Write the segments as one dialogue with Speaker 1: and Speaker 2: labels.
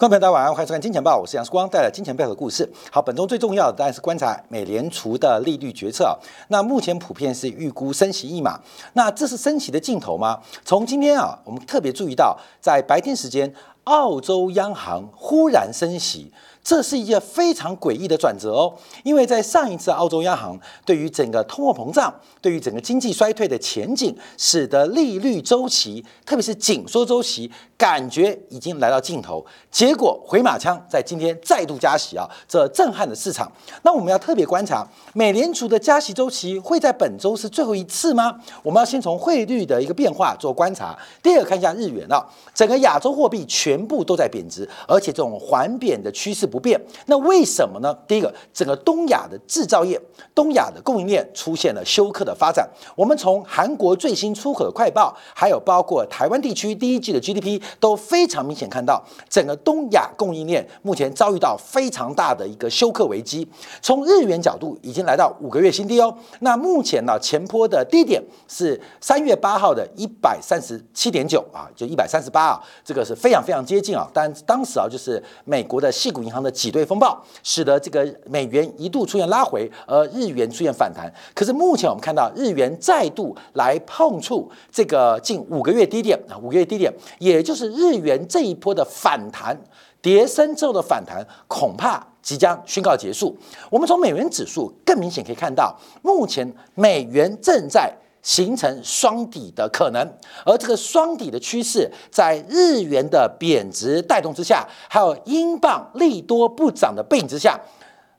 Speaker 1: 观众朋友，大家晚上好，欢迎收看《金钱报》，我是杨世光，带来金钱背后的故事。好，本周最重要的当然是观察美联储的利率决策。那目前普遍是预估升息一码，那这是升息的尽头吗？从今天啊，我们特别注意到，在白天时间，澳洲央行忽然升息。这是一件非常诡异的转折哦，因为在上一次澳洲央行对于整个通货膨胀、对于整个经济衰退的前景，使得利率周期，特别是紧缩周期，感觉已经来到尽头。结果回马枪在今天再度加息啊，这震撼了市场。那我们要特别观察，美联储的加息周期会在本周是最后一次吗？我们要先从汇率的一个变化做观察。第二个，看一下日元啊，整个亚洲货币全部都在贬值，而且这种环贬的趋势。不变，那为什么呢？第一个，整个东亚的制造业、东亚的供应链出现了休克的发展。我们从韩国最新出口的快报，还有包括台湾地区第一季的 GDP，都非常明显看到，整个东亚供应链目前遭遇到非常大的一个休克危机。从日元角度，已经来到五个月新低哦。那目前呢，前坡的低点是三月八号的一百三十七点九啊，就一百三十八啊，这个是非常非常接近啊。但当时啊，就是美国的细股银行。的挤兑风暴，使得这个美元一度出现拉回，而日元出现反弹。可是目前我们看到日元再度来碰触这个近五个月低点啊，五个月低点，也就是日元这一波的反弹跌升之后的反弹，恐怕即将宣告结束。我们从美元指数更明显可以看到，目前美元正在。形成双底的可能，而这个双底的趋势，在日元的贬值带动之下，还有英镑利多不涨的背景之下，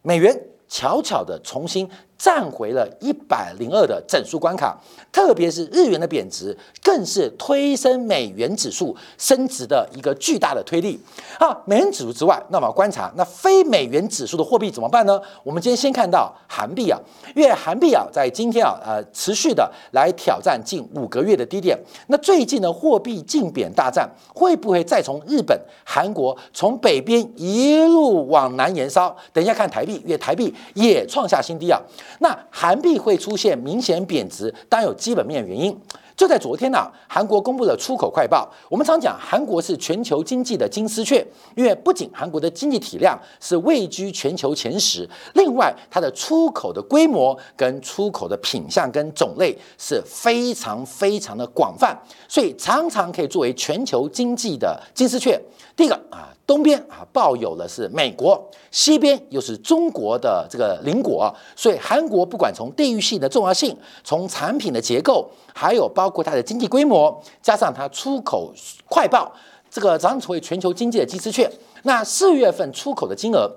Speaker 1: 美元悄悄的重新。站回了一百零二的整数关卡，特别是日元的贬值，更是推升美元指数升值的一个巨大的推力。啊，美元指数之外，那么观察那非美元指数的货币怎么办呢？我们今天先看到韩币啊，因为韩币啊在今天啊呃持续的来挑战近五个月的低点。那最近的货币竞贬大战会不会再从日本、韩国从北边一路往南延烧？等一下看台币，因为台币也创下新低啊。那韩币会出现明显贬值，当然有基本面原因。就在昨天呢，韩国公布了出口快报。我们常讲韩国是全球经济的金丝雀，因为不仅韩国的经济体量是位居全球前十，另外它的出口的规模跟出口的品相跟种类是非常非常的广泛，所以常常可以作为全球经济的金丝雀。第一个啊。东边啊，抱有的是美国，西边又是中国的这个邻国，所以韩国不管从地域性的重要性，从产品的结构，还有包括它的经济规模，加上它出口快报，这个常成为全球经济的金丝雀。那四月份出口的金额。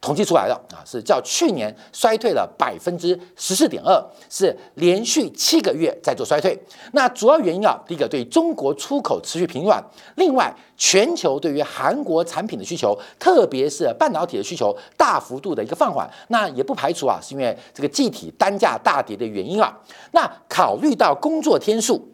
Speaker 1: 统计出来了啊，是较去年衰退了百分之十四点二，是连续七个月在做衰退。那主要原因啊，第一个对中国出口持续平软，另外全球对于韩国产品的需求，特别是半导体的需求大幅度的一个放缓。那也不排除啊，是因为这个具体单价大跌的原因啊。那考虑到工作天数，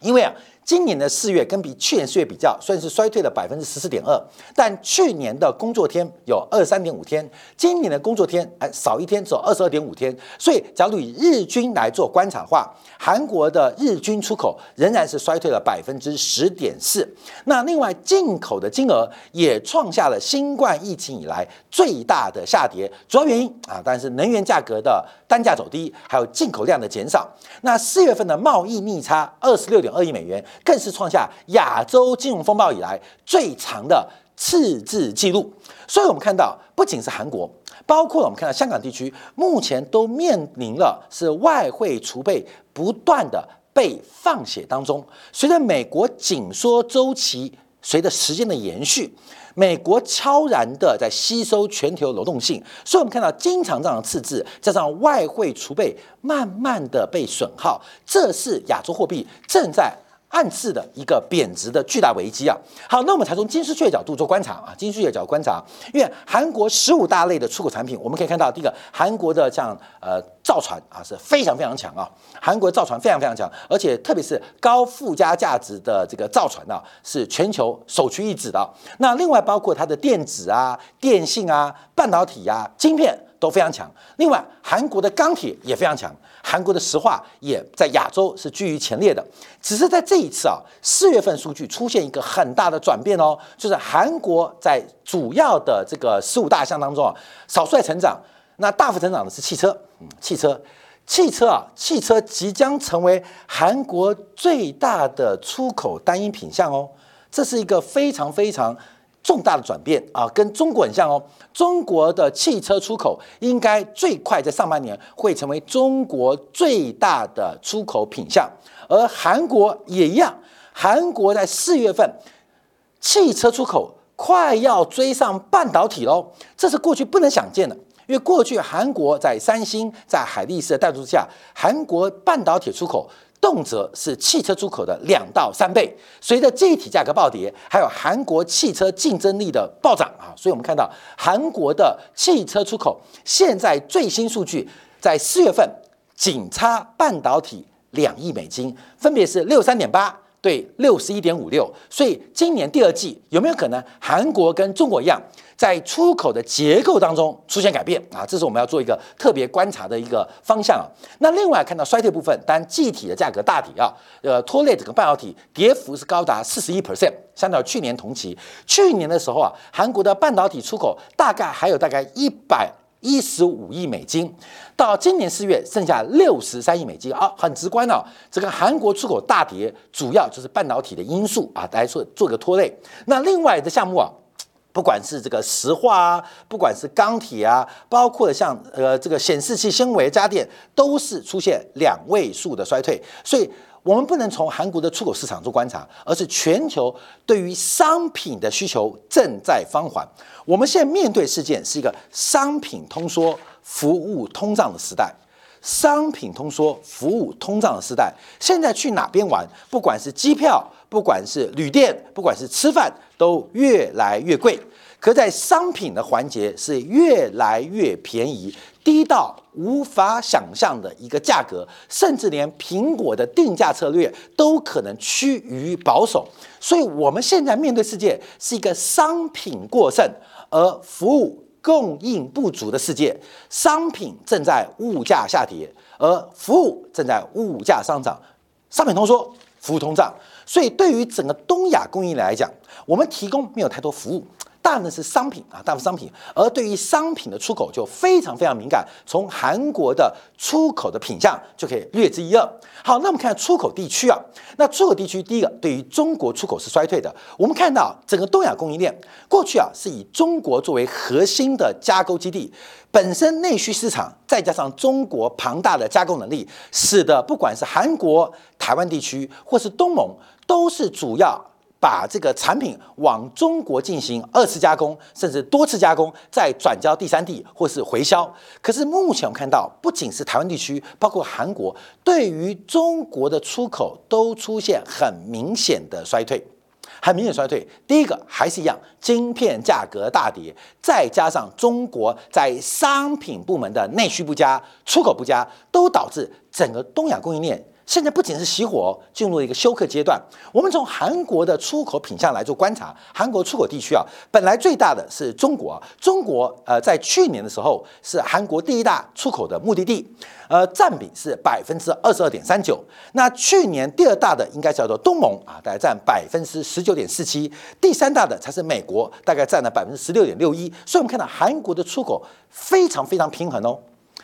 Speaker 1: 因为啊。今年的四月跟比去年四月比较，算是衰退了百分之十四点二。但去年的工作天有二三点五天，今年的工作天哎少一天，只有二十二点五天。所以，假如以日均来做观察话，韩国的日均出口仍然是衰退了百分之十点四。那另外进口的金额也创下了新冠疫情以来最大的下跌。主要原因啊，当然是能源价格的单价走低，还有进口量的减少。那四月份的贸易逆差二十六点二亿美元。更是创下亚洲金融风暴以来最长的赤字记录，所以我们看到，不仅是韩国，包括我们看到香港地区，目前都面临了是外汇储备不断的被放血当中。随着美国紧缩周期，随着时间的延续，美国悄然的在吸收全球流动性，所以我们看到经常这样的赤字，加上外汇储备慢慢的被损耗，这是亚洲货币正在。暗示的一个贬值的巨大危机啊！好，那我们才从金丝雀角度做观察啊，金丝雀角度观察，因为韩国十五大类的出口产品，我们可以看到，第一个韩国的像呃造船啊是非常非常强啊，韩国造船非常非常强，而且特别是高附加价值的这个造船啊，是全球首屈一指的。那另外包括它的电子啊、电信啊、半导体啊、晶片。都非常强。另外，韩国的钢铁也非常强，韩国的石化也在亚洲是居于前列的。只是在这一次啊，四月份数据出现一个很大的转变哦，就是韩国在主要的这个十五大项当中啊，少数在成长，那大幅成长的是汽车，嗯，汽车。汽车啊，汽车即将成为韩国最大的出口单一品项哦，这是一个非常非常重大的转变啊，跟中国很像哦。中国的汽车出口应该最快在上半年会成为中国最大的出口品项，而韩国也一样，韩国在四月份汽车出口快要追上半导体喽，这是过去不能想见的。因为过去韩国在三星、在海力士的带动之下，韩国半导体出口动辄是汽车出口的两到三倍。随着这一体价格暴跌，还有韩国汽车竞争力的暴涨啊，所以我们看到韩国的汽车出口现在最新数据在四月份仅差半导体两亿美金，分别是六三点八对六十一点五六。所以今年第二季有没有可能韩国跟中国一样？在出口的结构当中出现改变啊，这是我们要做一个特别观察的一个方向啊。那另外看到衰退部分，当然具体的价格大体啊，呃，拖累整个半导体跌幅是高达四十一 percent，相较去年同期。去年的时候啊，韩国的半导体出口大概还有大概一百一十五亿美金，到今年四月剩下六十三亿美金啊，很直观啊，这个韩国出口大跌主要就是半导体的因素啊，来做做个拖累。那另外的项目啊。不管是这个石化啊，不管是钢铁啊，包括像呃这个显示器纤维家电，都是出现两位数的衰退。所以，我们不能从韩国的出口市场做观察，而是全球对于商品的需求正在放缓。我们现在面对事件是一个商品通缩、服务通胀的时代。商品通缩、服务通胀的时代，现在去哪边玩？不管是机票，不管是旅店，不管是吃饭，都越来越贵。可在商品的环节是越来越便宜，低到无法想象的一个价格，甚至连苹果的定价策略都可能趋于保守。所以，我们现在面对世界是一个商品过剩，而服务。供应不足的世界，商品正在物价下跌，而服务正在物价上涨。商品通缩，服务通胀。所以，对于整个东亚供应链来讲，我们提供没有太多服务。大部分是商品啊，大部分商品，而对于商品的出口就非常非常敏感。从韩国的出口的品相就可以略知一二。好，那我们看出口地区啊，那出口地区第一个对于中国出口是衰退的。我们看到整个东亚供应链过去啊是以中国作为核心的加工基地，本身内需市场再加上中国庞大的加工能力，使得不管是韩国、台湾地区或是东盟，都是主要。把这个产品往中国进行二次加工，甚至多次加工，再转交第三地或是回销。可是目前我们看到，不仅是台湾地区，包括韩国，对于中国的出口都出现很明显的衰退，很明显衰退。第一个还是一样，晶片价格大跌，再加上中国在商品部门的内需不佳、出口不佳，都导致整个东亚供应链。现在不仅是熄火，进入了一个休克阶段。我们从韩国的出口品相来做观察，韩国出口地区啊，本来最大的是中国，中国呃在去年的时候是韩国第一大出口的目的地，呃占比是百分之二十二点三九。那去年第二大的应该叫做东盟啊，大概占百分之十九点四七，第三大的才是美国，大概占了百分之十六点六一。所以，我们看到韩国的出口非常非常平衡哦，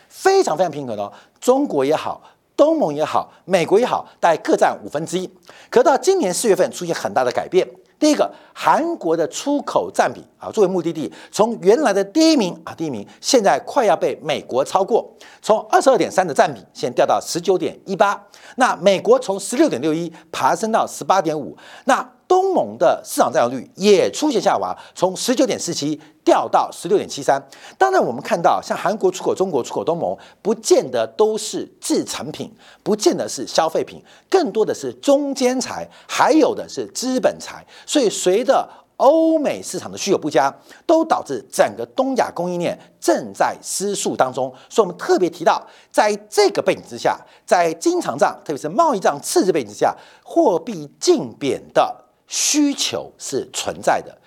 Speaker 1: 非常非常平衡哦，中国也好。东盟也好，美国也好，大概各占五分之一。可到今年四月份出现很大的改变。第一个，韩国的出口占比啊，作为目的地，从原来的第一名啊，第一名，现在快要被美国超过，从二十二点三的占比，现掉到十九点一八。那美国从十六点六一爬升到十八点五。那东盟的市场占有率也出现下滑，从十九点四七掉到十六点七三。当然，我们看到像韩国出口、中国出口东盟，不见得都是制成品，不见得是消费品，更多的是中间材，还有的是资本财。所以，随着欧美市场的需求不佳，都导致整个东亚供应链正在失速当中。所以，我们特别提到，在这个背景之下，在经常账，特别是贸易账赤字背景之下，货币净贬的。需求是存在的，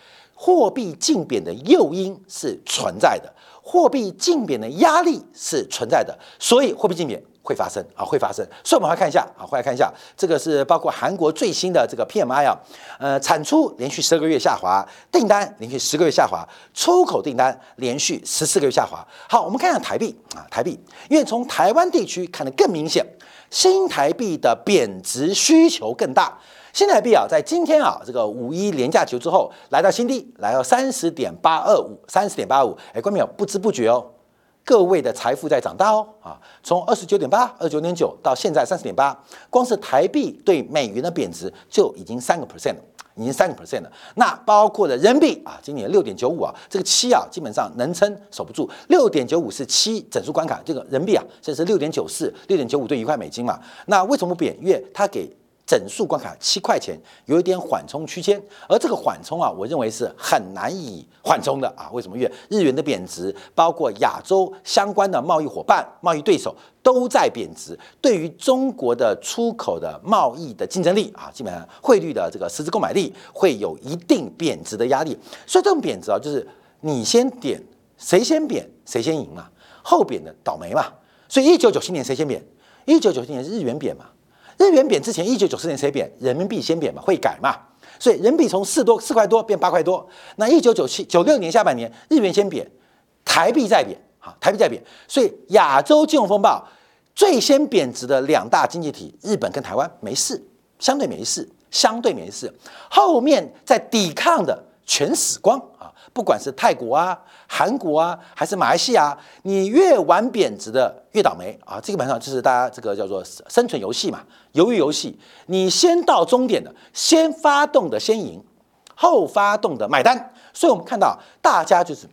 Speaker 1: 货币竞贬的诱因是存在的，货币竞贬的压力是存在的，所以货币竞贬。会发生啊，会发生。所以我们来看一下啊，回来看一下，这个是包括韩国最新的这个 PMI 啊，呃，产出连续十二个月下滑，订单连续十个月下滑，出口订单连续十四个月下滑。好，我们看一下台币啊，台币，因为从台湾地区看得更明显，新台币的贬值需求更大。新台币啊，在今天啊，这个五一廉价球之后，来到新低，来到三十点八二五，三十点八五。哎，观众朋友，不知不觉哦。各位的财富在长大哦，啊，从二十九点八、二十九点九到现在三十点八，光是台币对美元的贬值就已经三个 percent 了，已经三个 percent 了。那包括了人民币啊，今年六点九五啊，这个七啊，基本上能撑守不住。六点九五是七整数关卡，这个人民币啊，现在是六点九四、六点九五对一块美金嘛。那为什么不贬？因为它给。整数关卡七块钱，有一点缓冲区间，而这个缓冲啊，我认为是很难以缓冲的啊。为什么？因为日元的贬值，包括亚洲相关的贸易伙伴、贸易对手都在贬值，对于中国的出口的贸易的竞争力啊，基本上汇率的这个实质购买力会有一定贬值的压力。所以这种贬值啊，就是你先贬，谁先贬谁先赢嘛，后贬的倒霉嘛。所以一九九七年谁先贬？一九九七年是日元贬嘛。日元贬之前，一九九四年谁贬？人民币先贬嘛，会改嘛？所以人民币从四多四块多变八块多。那一九九七九六年下半年，日元先贬，台币再贬，好，台币再贬。所以亚洲金融风暴最先贬值的两大经济体，日本跟台湾没事，相对没事，相对没事。后面在抵抗的全死光啊！不管是泰国啊、韩国啊，还是马来西亚，你越玩贬值的越倒霉啊！这个本上就是大家这个叫做生存游戏嘛，鱿鱼游戏。你先到终点的，先发动的先赢，后发动的买单。所以我们看到大家就是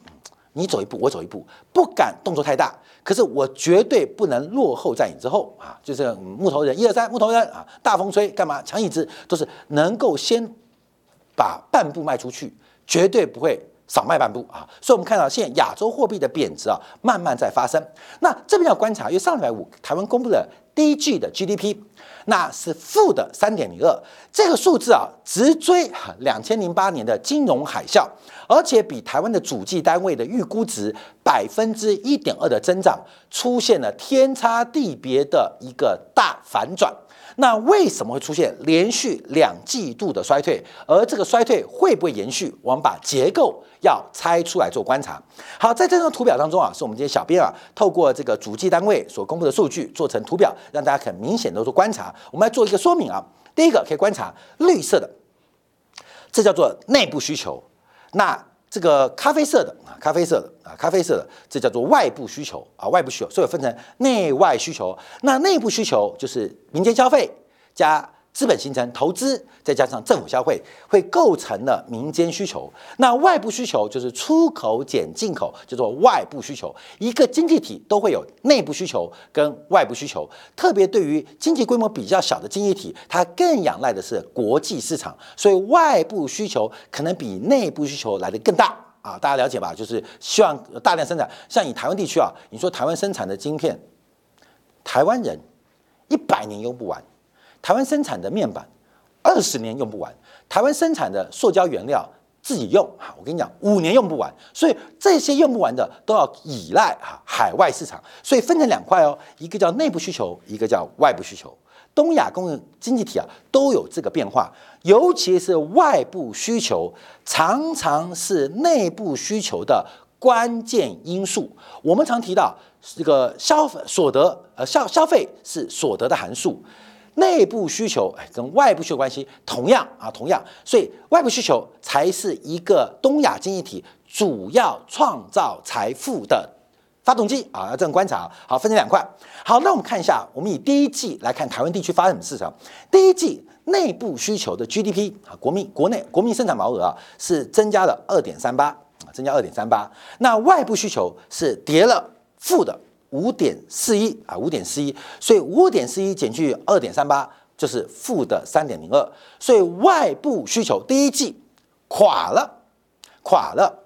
Speaker 1: 你走一步，我走一步，不敢动作太大。可是我绝对不能落后在你之后啊！就是木头人，一二三，木头人啊！大风吹干嘛？抢椅子都是能够先把半步迈出去，绝对不会。少迈半步啊，所以我们看到现在亚洲货币的贬值啊，慢慢在发生。那这边要观察，因为上礼拜五台湾公布了第一季的 GDP，那是负的三点零二，这个数字啊，直追两千零八年的金融海啸，而且比台湾的主计单位的预估值百分之一点二的增长，出现了天差地别的一个大反转。那为什么会出现连续两季度的衰退？而这个衰退会不会延续？我们把结构要拆出来做观察。好，在这张图表当中啊，是我们这些小编啊透过这个主计单位所公布的数据做成图表，让大家很明显的做观察。我们来做一个说明啊。第一个可以观察绿色的，这叫做内部需求。那这个咖啡色的啊，咖啡色的啊，咖啡色的，这叫做外部需求啊，外部需求，所以分成内外需求。那内部需求就是民间消费加。资本形成投资，再加上政府消费，会构成了民间需求。那外部需求就是出口减进口，叫做外部需求。一个经济体都会有内部需求跟外部需求，特别对于经济规模比较小的经济体，它更仰赖的是国际市场，所以外部需求可能比内部需求来的更大啊！大家了解吧？就是希望大量生产。像以台湾地区啊，你说台湾生产的晶片，台湾人一百年用不完。台湾生产的面板，二十年用不完；台湾生产的塑胶原料自己用哈，我跟你讲，五年用不完。所以这些用不完的都要依赖哈海外市场。所以分成两块哦，一个叫内部需求，一个叫外部需求。东亚工业经济体啊都有这个变化，尤其是外部需求常常是内部需求的关键因素。我们常提到这个消费所得，呃消消费是所得的函数。内部需求哎，跟外部需求关系同样啊，同样，所以外部需求才是一个东亚经济体主要创造财富的发动机啊，要这样观察。好，分成两块。好，那我们看一下，我们以第一季来看台湾地区发生什么事情。第一季内部需求的 GDP 啊，国民国内国民生产毛额啊是增加了二点三八啊，增加二点三八。那外部需求是跌了负的。五点四一啊，五点四一，所以五点四一减去二点三八就是负的三点零二，所以外部需求第一季垮了，垮了。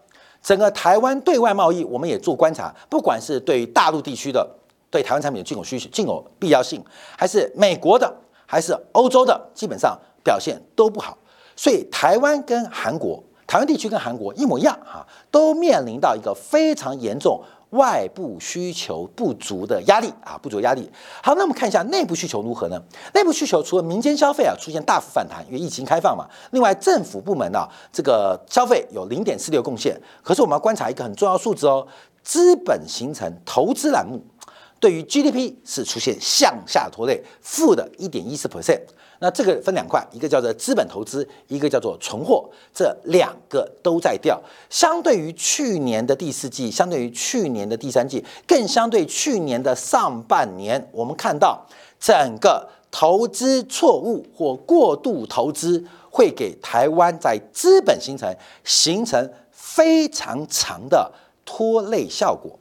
Speaker 1: 整个台湾对外贸易我们也做观察，不管是对大陆地区的对台湾产品的进口需求、进口必要性，还是美国的，还是欧洲的，基本上表现都不好。所以台湾跟韩国台湾地区跟韩国一模一样哈，都面临到一个非常严重外部需求不足的压力啊，不足压力。好，那我们看一下内部需求如何呢？内部需求除了民间消费啊出现大幅反弹，因为疫情开放嘛，另外政府部门呢这个消费有零点四六贡献。可是我们要观察一个很重要数字哦，资本形成投资栏目对于 GDP 是出现向下拖累，负的一点一四 percent。那这个分两块，一个叫做资本投资，一个叫做存货，这两个都在掉。相对于去年的第四季，相对于去年的第三季，更相对去年的上半年，我们看到整个投资错误或过度投资，会给台湾在资本形成形成非常长的拖累效果。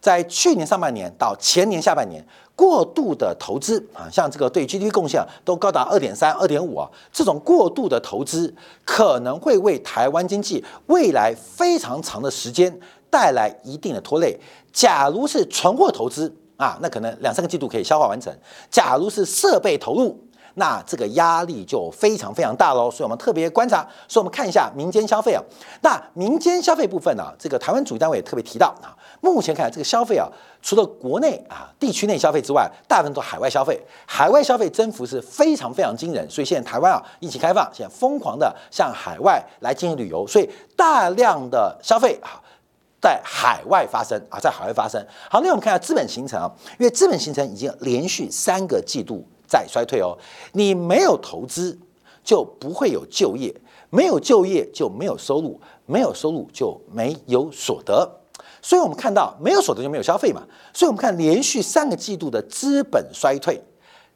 Speaker 1: 在去年上半年到前年下半年。过度的投资啊，像这个对 GDP 贡献都高达二点三、二点五啊，这种过度的投资可能会为台湾经济未来非常长的时间带来一定的拖累。假如是存货投资啊，那可能两三个季度可以消化完成；假如是设备投入，那这个压力就非常非常大喽。所以我们特别观察，所以我们看一下民间消费啊，那民间消费部分呢，这个台湾主单位也特别提到啊。目前看来，这个消费啊，除了国内啊地区内消费之外，大部分都海外消费。海外消费增幅是非常非常惊人，所以现在台湾啊疫情开放，现在疯狂的向海外来进行旅游，所以大量的消费啊在海外发生啊，在海外发生。好，那我们看下资本形成啊，因为资本形成已经连续三个季度在衰退哦。你没有投资，就不会有就业；没有就业，就没有收入；没有收入，就没有所得。所以我们看到没有所得就没有消费嘛，所以我们看连续三个季度的资本衰退，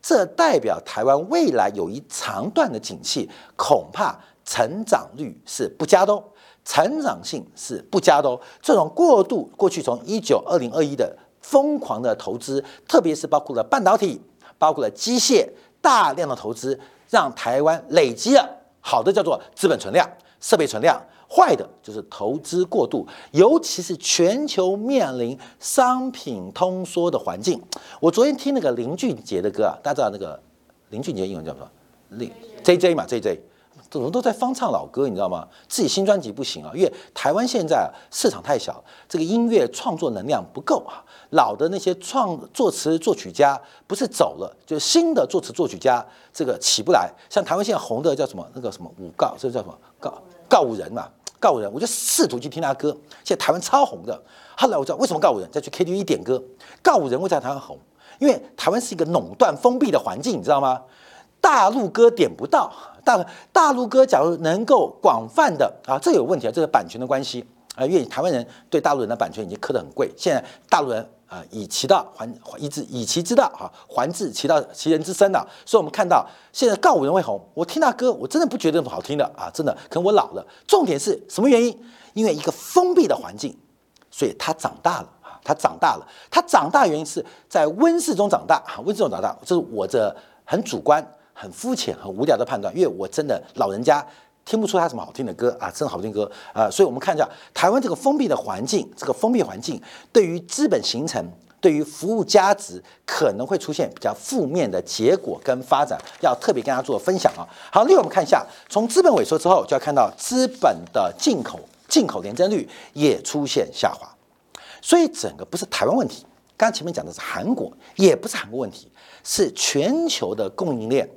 Speaker 1: 这代表台湾未来有一长段的景气，恐怕成长率是不佳的哦，成长性是不佳的哦。这种过度过去从一九二零二一的疯狂的投资，特别是包括了半导体、包括了机械大量的投资，让台湾累积了好的叫做资本存量、设备存量。坏的就是投资过度，尤其是全球面临商品通缩的环境。我昨天听那个林俊杰的歌啊，大家知道那个林俊杰英文叫什么？林 J J 嘛，J J，怎么都在翻唱老歌，你知道吗？自己新专辑不行啊，因为台湾现在市场太小，这个音乐创作能量不够啊。老的那些创作词作曲家不是走了，就新的作词作曲家这个起不来。像台湾现在红的叫什么？那个什么五告，这叫什么告？告五人嘛。告五人，我就试图去听他歌。现在台湾超红的。后来我知道为什么告五人再去 KTV 点歌。告五人为啥台湾红？因为台湾是一个垄断封闭的环境，你知道吗？大陆歌点不到。大大陆歌假如能够广泛的啊，这有问题啊，这是版权的关系啊。因为台湾人对大陆人的版权已经磕得很贵。现在大陆人。啊，以其道还以之以其之道哈，还治其道其人之身呐。所以，我们看到现在告五人会红，我听他歌，我真的不觉得好听的啊，真的。可能我老了。重点是什么原因？因为一个封闭的环境，所以他长大了啊，他长大了。他长大原因是在温室中长大啊，温室中长大，这是我这很主观、很肤浅、很无聊的判断，因为我真的老人家。听不出他什么好听的歌啊，真的好听歌啊！所以，我们看一下台湾这个封闭的环境，这个封闭环境对于资本形成、对于服务价值可能会出现比较负面的结果跟发展，要特别跟大家做分享啊。好，另外我们看一下，从资本萎缩之后，就要看到资本的进口进口年增率也出现下滑，所以整个不是台湾问题，刚刚前面讲的是韩国，也不是韩国问题，是全球的供应链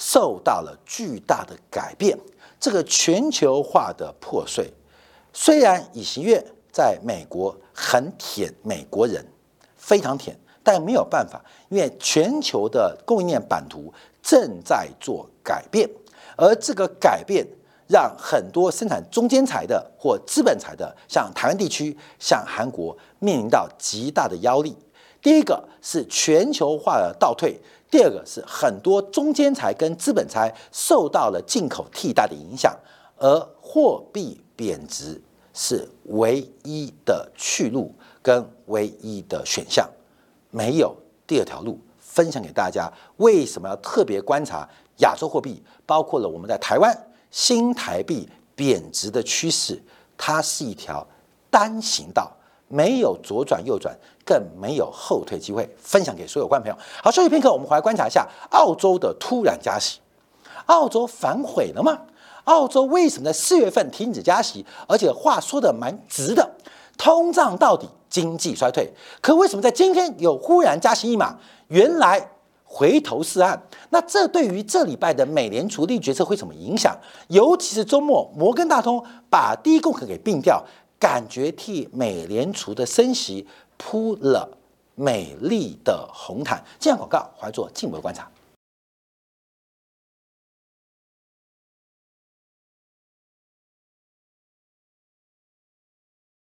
Speaker 1: 受到了巨大的改变。这个全球化的破碎，虽然尹锡悦在美国很舔美国人，非常舔，但没有办法，因为全球的供应链版图正在做改变，而这个改变让很多生产中间材的或资本材的，像台湾地区、像韩国，面临到极大的压力。第一个是全球化的倒退。第二个是很多中间财跟资本财受到了进口替代的影响，而货币贬值是唯一的去路跟唯一的选项，没有第二条路。分享给大家，为什么要特别观察亚洲货币，包括了我们在台湾新台币贬值的趋势，它是一条单行道。没有左转右转，更没有后退机会。分享给所有观众朋友。好，休息片刻，我们回来观察一下澳洲的突然加息。澳洲反悔了吗？澳洲为什么在四月份停止加息，而且话说的蛮直的，通胀到底，经济衰退。可为什么在今天有忽然加息一码？原来回头是岸。那这对于这礼拜的美联储利决策会什么影响？尤其是周末摩根大通把第一共和给并掉，感觉替美联储的升息铺了美丽的红毯。这样广告，怀做进一步观察。